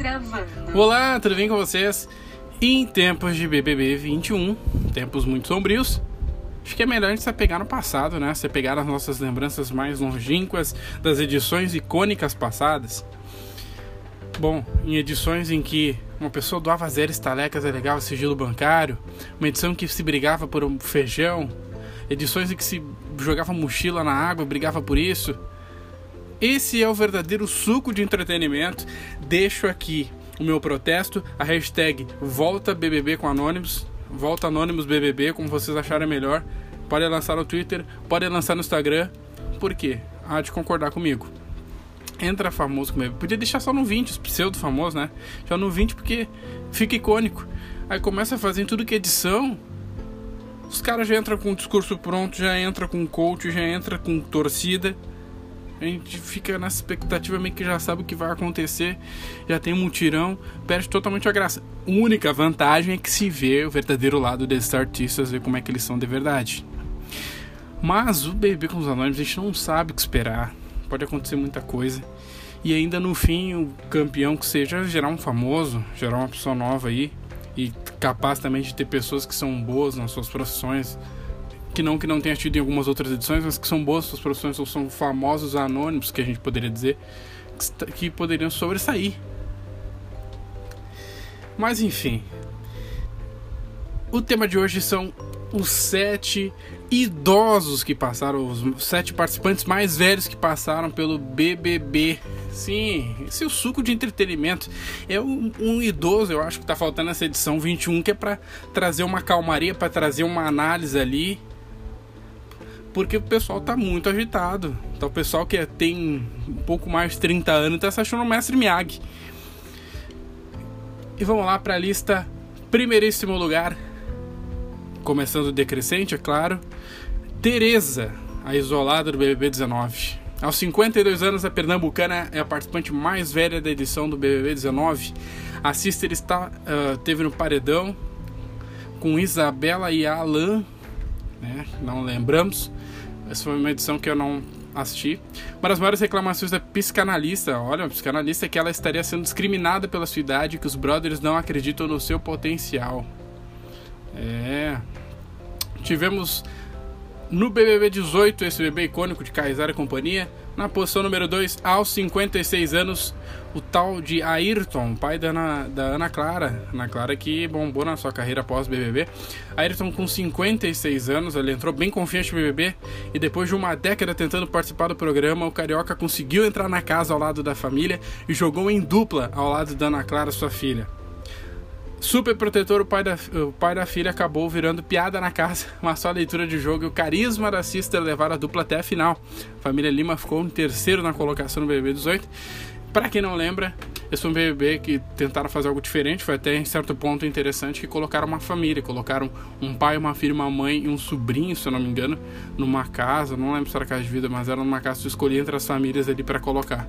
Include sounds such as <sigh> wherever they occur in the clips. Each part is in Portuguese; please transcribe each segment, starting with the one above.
Gravando. Olá, tudo bem com vocês? Em tempos de BBB 21, tempos muito sombrios, acho que é melhor a gente se apegar no passado, né? Se pegar as nossas lembranças mais longínquas das edições icônicas passadas. Bom, em edições em que uma pessoa doava zero estalecas e legava sigilo bancário, uma edição que se brigava por um feijão, edições em que se jogava mochila na água brigava por isso. Esse é o verdadeiro suco de entretenimento. Deixo aqui o meu protesto, a hashtag volta BBB com Anônimos, volta Anônimos BBB, como vocês acharem melhor. Pode lançar no Twitter, pode lançar no Instagram. Por quê? Há de concordar comigo. Entra famoso comigo. Podia deixar só no 20, os pseudo famosos, né? Já no 20 porque fica icônico. Aí começa a fazer tudo que é edição. Os caras já entram com o discurso pronto, já entra com coach, já entra com torcida. A gente fica nessa expectativa meio que já sabe o que vai acontecer, já tem um mutirão, perde totalmente a graça. A única vantagem é que se vê o verdadeiro lado desses artistas, ver como é que eles são de verdade. Mas o BBB com os anônimos a gente não sabe o que esperar, pode acontecer muita coisa. E ainda no fim, o campeão que seja gerar um famoso, gerar uma pessoa nova aí, e capaz também de ter pessoas que são boas nas suas profissões que não que não tenha tido em algumas outras edições, mas que são boas suas produções ou são famosos anônimos, que a gente poderia dizer, que poderiam sobressair. Mas enfim. O tema de hoje são os sete idosos que passaram, os sete participantes mais velhos que passaram pelo BBB. Sim, esse é o suco de entretenimento. É um, um idoso, eu acho que está faltando nessa edição 21, que é para trazer uma calmaria, para trazer uma análise ali porque o pessoal tá muito agitado. Então o pessoal que tem um pouco mais de 30 anos tá se achando o mestre Miyagi. E vamos lá para a lista. Primeiríssimo lugar, começando decrescente, é claro. Tereza, a isolada do BBB 19. Aos 52 anos, a pernambucana é a participante mais velha da edição do BBB 19. A Sister está, uh, teve no paredão com Isabela e Alan, né? não lembramos. Essa foi uma edição que eu não assisti. Uma das maiores reclamações da psicanalista, olha, a psicanalista é que ela estaria sendo discriminada pela sua idade que os brothers não acreditam no seu potencial. É. Tivemos no BBB 18, esse bebê icônico de Kaysar e companhia, na posição número 2, aos 56 anos, o tal de Ayrton, pai da Ana, da Ana Clara. Ana Clara que bombou na sua carreira após BBB. Ayrton, com 56 anos, ele entrou bem confiante no BBB e depois de uma década tentando participar do programa, o Carioca conseguiu entrar na casa ao lado da família e jogou em dupla ao lado da Ana Clara, sua filha. Super protetor, o pai, da, o pai da filha acabou virando piada na casa, <laughs> uma só leitura de jogo e o carisma da Sister levaram a dupla até a final. A família Lima ficou em terceiro na colocação no BBB 18. Para quem não lembra, esse foi um BBB que tentaram fazer algo diferente, foi até em certo ponto interessante que colocaram uma família, colocaram um pai, uma filha, uma mãe e um sobrinho, se eu não me engano, numa casa, não lembro se era casa de vida, mas era numa casa que tu escolhia entre as famílias ali para colocar.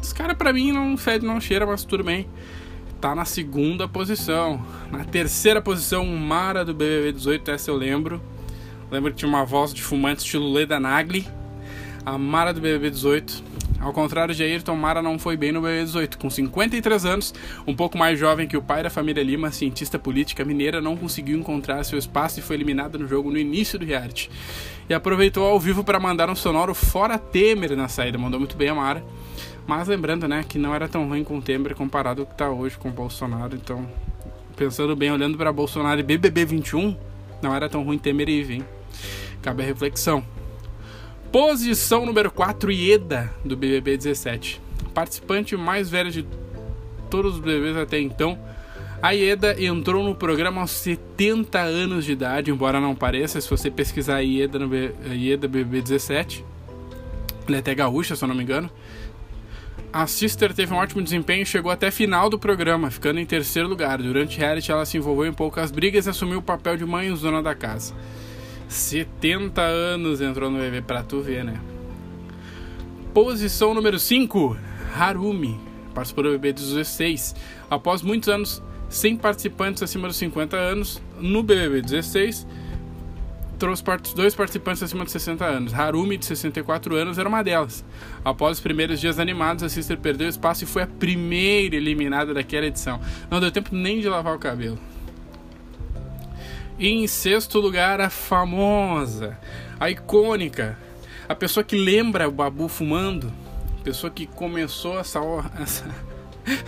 Esse cara para mim não fede, não cheira, mas tudo bem tá na segunda posição. Na terceira posição, Mara do BBB 18, essa eu lembro. Lembro que tinha uma voz de fumante estilo Leda Nagli. A Mara do BBB 18. Ao contrário de Ayrton, Mara não foi bem no BBB 18. Com 53 anos, um pouco mais jovem que o pai da família Lima, cientista política mineira, não conseguiu encontrar seu espaço e foi eliminada no jogo no início do reality. E aproveitou ao vivo para mandar um sonoro fora Temer na saída. Mandou muito bem a Mara. Mas lembrando, né, que não era tão ruim com o Temer comparado ao que está hoje com o Bolsonaro. Então, pensando bem, olhando para Bolsonaro e BBB 21, não era tão ruim Temer e vir. Cabe a reflexão. Posição número 4, Ieda, do BBB 17. Participante mais velho de todos os BBBs até então. A Ieda entrou no programa aos 70 anos de idade, embora não pareça, se você pesquisar Ieda no B... Ieda BBB 17. Ele é até gaúcha, se eu não me engano. A Sister teve um ótimo desempenho e chegou até final do programa, ficando em terceiro lugar. Durante reality, ela se envolveu em poucas brigas e assumiu o papel de mãe dona da casa. 70 anos entrou no BBB pra tu ver, né? Posição número 5, Harumi. Participou do BBB 16. Após muitos anos sem participantes acima dos 50 anos, no BBB 16, trouxe dois participantes acima de 60 anos. Harumi, de 64 anos, era uma delas. Após os primeiros dias animados, a Sister perdeu espaço e foi a primeira eliminada daquela edição. Não deu tempo nem de lavar o cabelo. E em sexto lugar, a famosa, a icônica, a pessoa que lembra o Babu fumando, a pessoa que começou essa, <laughs> essa,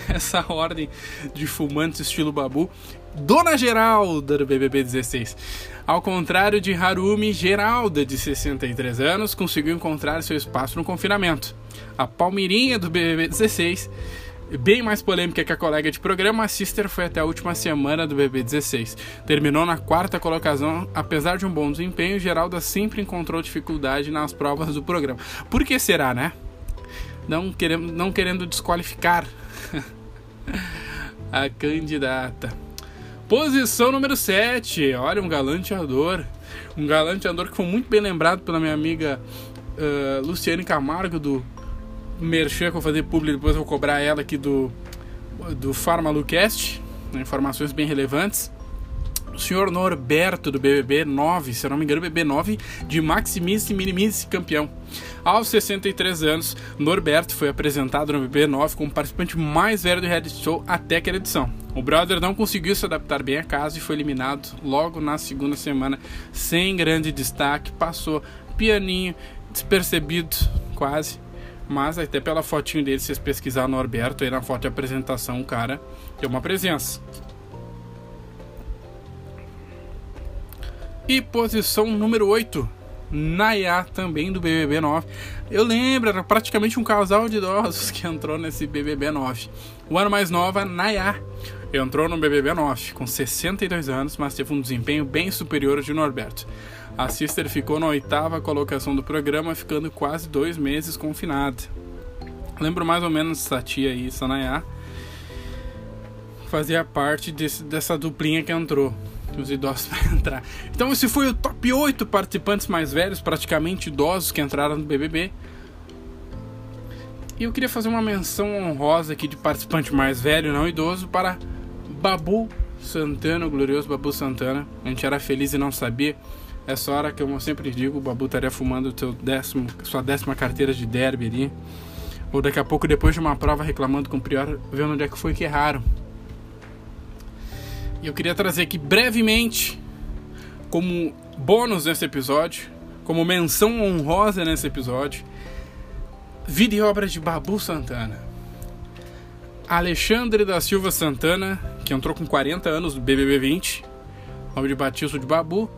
essa ordem de fumantes estilo Babu, Dona Geralda do BBB 16. Ao contrário de Harumi, Geralda, de 63 anos, conseguiu encontrar seu espaço no confinamento. A Palmirinha do BBB 16, bem mais polêmica que a colega de programa, a Sister foi até a última semana do BBB 16. Terminou na quarta colocação, apesar de um bom desempenho, Geralda sempre encontrou dificuldade nas provas do programa. Por que será, né? Não querendo, não querendo desqualificar <laughs> a candidata. Posição número 7. Olha, um galanteador. Um galanteador que foi muito bem lembrado pela minha amiga uh, Luciane Camargo do Merchan que eu vou fazer público, depois eu vou cobrar ela aqui do, do Farmalucast. Né, informações bem relevantes senhor Norberto do BBB 9, se não me engano, BBB 9 de Maximice Minimice campeão. Aos 63 anos, Norberto foi apresentado no BBB 9 como participante mais velho do reality show até aquela edição. O brother não conseguiu se adaptar bem à casa e foi eliminado logo na segunda semana, sem grande destaque, passou pianinho, despercebido quase. Mas até pela fotinho dele, se vocês pesquisar Norberto aí na foto de apresentação, o cara tem uma presença. E posição número 8, Nayá, também do BBB 9. Eu lembro, era praticamente um casal de idosos que entrou nesse BBB 9. O ano mais nova, Nayá, entrou no BBB 9 com 62 anos, mas teve um desempenho bem superior ao de Norberto. A Sister ficou na oitava colocação do programa, ficando quase dois meses confinada. Lembro mais ou menos essa tia aí, essa Nayá, fazia parte desse, dessa duplinha que entrou os idosos <laughs> para entrar. Então esse foi o top 8 participantes mais velhos, praticamente idosos que entraram no BBB. E eu queria fazer uma menção honrosa aqui de participante mais velho, não idoso, para Babu Santana, o glorioso Babu Santana. A gente era feliz e não sabia. Essa hora que eu sempre digo, o Babu estaria fumando seu décimo, sua décima carteira de derby ali. Ou daqui a pouco, depois de uma prova, reclamando com o Prior, vendo onde é que foi que erraram. E eu queria trazer aqui brevemente, como bônus nesse episódio, como menção honrosa nesse episódio, vida e obra de Babu Santana. Alexandre da Silva Santana, que entrou com 40 anos no BBB 20, nome de batismo de Babu,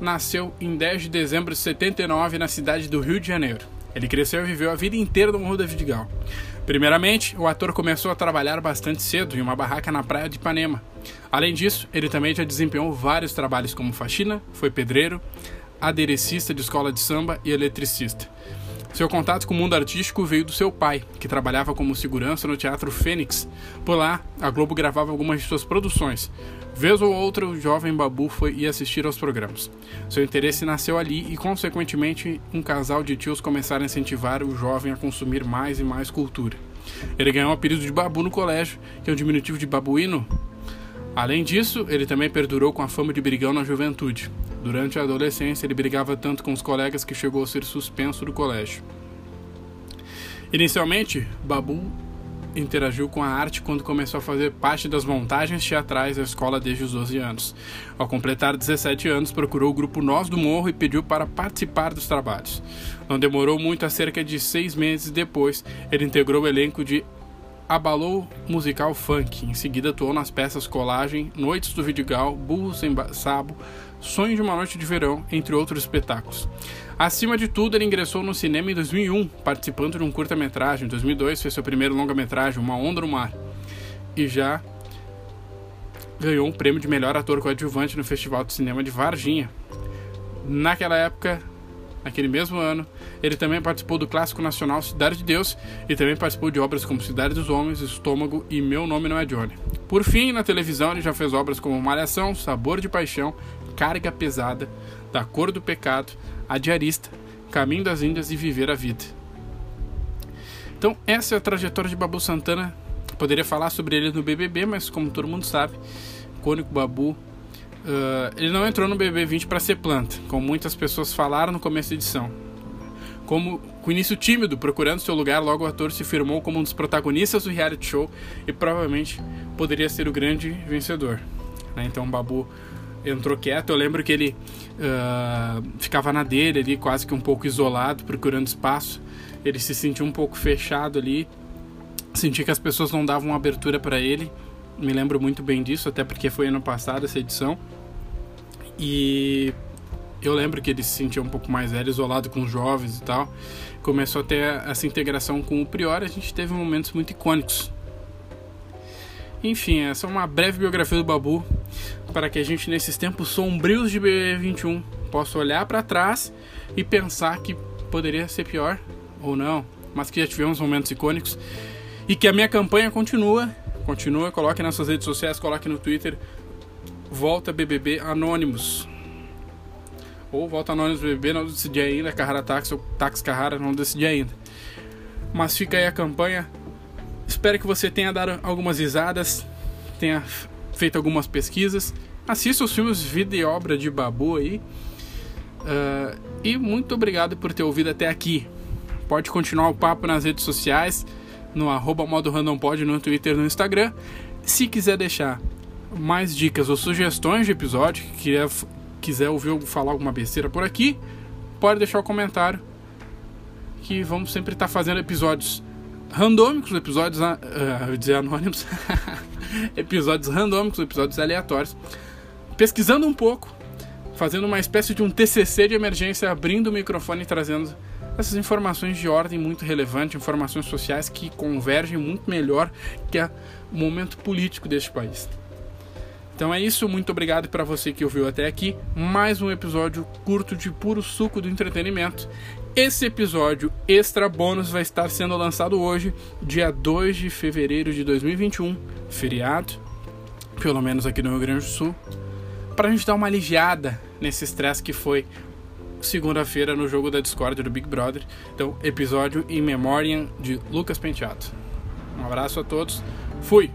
nasceu em 10 de dezembro de 79 na cidade do Rio de Janeiro. Ele cresceu e viveu a vida inteira no Morro da Vidigal. Primeiramente, o ator começou a trabalhar bastante cedo em uma barraca na praia de Ipanema. Além disso, ele também já desempenhou vários trabalhos como faxina, foi pedreiro, aderecista de escola de samba e eletricista. Seu contato com o mundo artístico veio do seu pai, que trabalhava como segurança no Teatro Fênix. Por lá, a Globo gravava algumas de suas produções. Vez ou outra, o jovem Babu foi ir assistir aos programas. Seu interesse nasceu ali e, consequentemente, um casal de tios começaram a incentivar o jovem a consumir mais e mais cultura. Ele ganhou o apelido de Babu no colégio, que é um diminutivo de babuíno. Além disso, ele também perdurou com a fama de brigão na juventude. Durante a adolescência, ele brigava tanto com os colegas que chegou a ser suspenso do colégio. Inicialmente, Babu interagiu com a arte quando começou a fazer parte das montagens teatrais da escola desde os 12 anos. Ao completar 17 anos, procurou o grupo Nós do Morro e pediu para participar dos trabalhos. Não demorou muito, a cerca de seis meses depois, ele integrou o elenco de abalou musical funk. Em seguida atuou nas peças Colagem, Noites do Vidigal, Burro Sem Sabo, Sonho de uma Noite de Verão, entre outros espetáculos. Acima de tudo, ele ingressou no cinema em 2001, participando de um curta-metragem. Em 2002, fez seu primeiro longa-metragem, Uma Onda no Mar. E já ganhou um prêmio de melhor ator coadjuvante no Festival de Cinema de Varginha. Naquela época, naquele mesmo ano, ele também participou do clássico nacional Cidade de Deus e também participou de obras como Cidade dos Homens, Estômago e Meu Nome Não é Johnny. Por fim, na televisão, ele já fez obras como Malhação, Sabor de Paixão, Carga Pesada, Da Cor do Pecado, A Diarista, Caminho das Índias e Viver a Vida. Então, essa é a trajetória de Babu Santana. Poderia falar sobre ele no BBB, mas como todo mundo sabe, Cônico Babu Uh, ele não entrou no BB20 para ser planta, como muitas pessoas falaram no começo da edição. Como com início tímido, procurando seu lugar, logo o ator se firmou como um dos protagonistas do reality show e provavelmente poderia ser o grande vencedor. Né? Então Babu entrou quieto. Eu lembro que ele uh, ficava na dele ali, quase que um pouco isolado, procurando espaço. Ele se sentiu um pouco fechado ali. Sentia que as pessoas não davam abertura para ele. Me lembro muito bem disso, até porque foi ano passado essa edição. E eu lembro que ele se sentia um pouco mais velho, isolado com os jovens e tal. Começou a ter essa integração com o Prior, a gente teve momentos muito icônicos. Enfim, essa é uma breve biografia do Babu, para que a gente, nesses tempos sombrios de BB21, possa olhar para trás e pensar que poderia ser pior ou não, mas que já tivemos momentos icônicos e que a minha campanha continua. Continua, coloque nas suas redes sociais, coloque no Twitter. Volta BBB Anônimos ou Volta Anônimos BBB, não decidi ainda, Carrara Táxi ou Táxi Carrara, não decidi ainda. Mas fica aí a campanha. Espero que você tenha dado algumas risadas, tenha feito algumas pesquisas. Assista os filmes Vida e Obra de Babu aí. Uh, e muito obrigado por ter ouvido até aqui. Pode continuar o papo nas redes sociais, no arroba modo randompod, no Twitter no Instagram. Se quiser deixar mais dicas ou sugestões de episódio que queria quiser ouvir eu falar alguma besteira por aqui, pode deixar o um comentário. Que vamos sempre estar fazendo episódios randômicos, episódios. Uh, anônimos. <laughs> <laughs> episódios randômicos, episódios aleatórios. Pesquisando um pouco, fazendo uma espécie de um TCC de emergência, abrindo o microfone e trazendo essas informações de ordem muito relevante, informações sociais que convergem muito melhor que o momento político deste país. Então é isso, muito obrigado para você que ouviu até aqui. Mais um episódio curto de puro suco do entretenimento. Esse episódio extra bônus vai estar sendo lançado hoje, dia 2 de fevereiro de 2021, feriado, pelo menos aqui no Rio Grande do Sul, para a gente dar uma aliviada nesse estresse que foi segunda-feira no jogo da Discord do Big Brother. Então, episódio em memória de Lucas Penteado. Um abraço a todos, fui!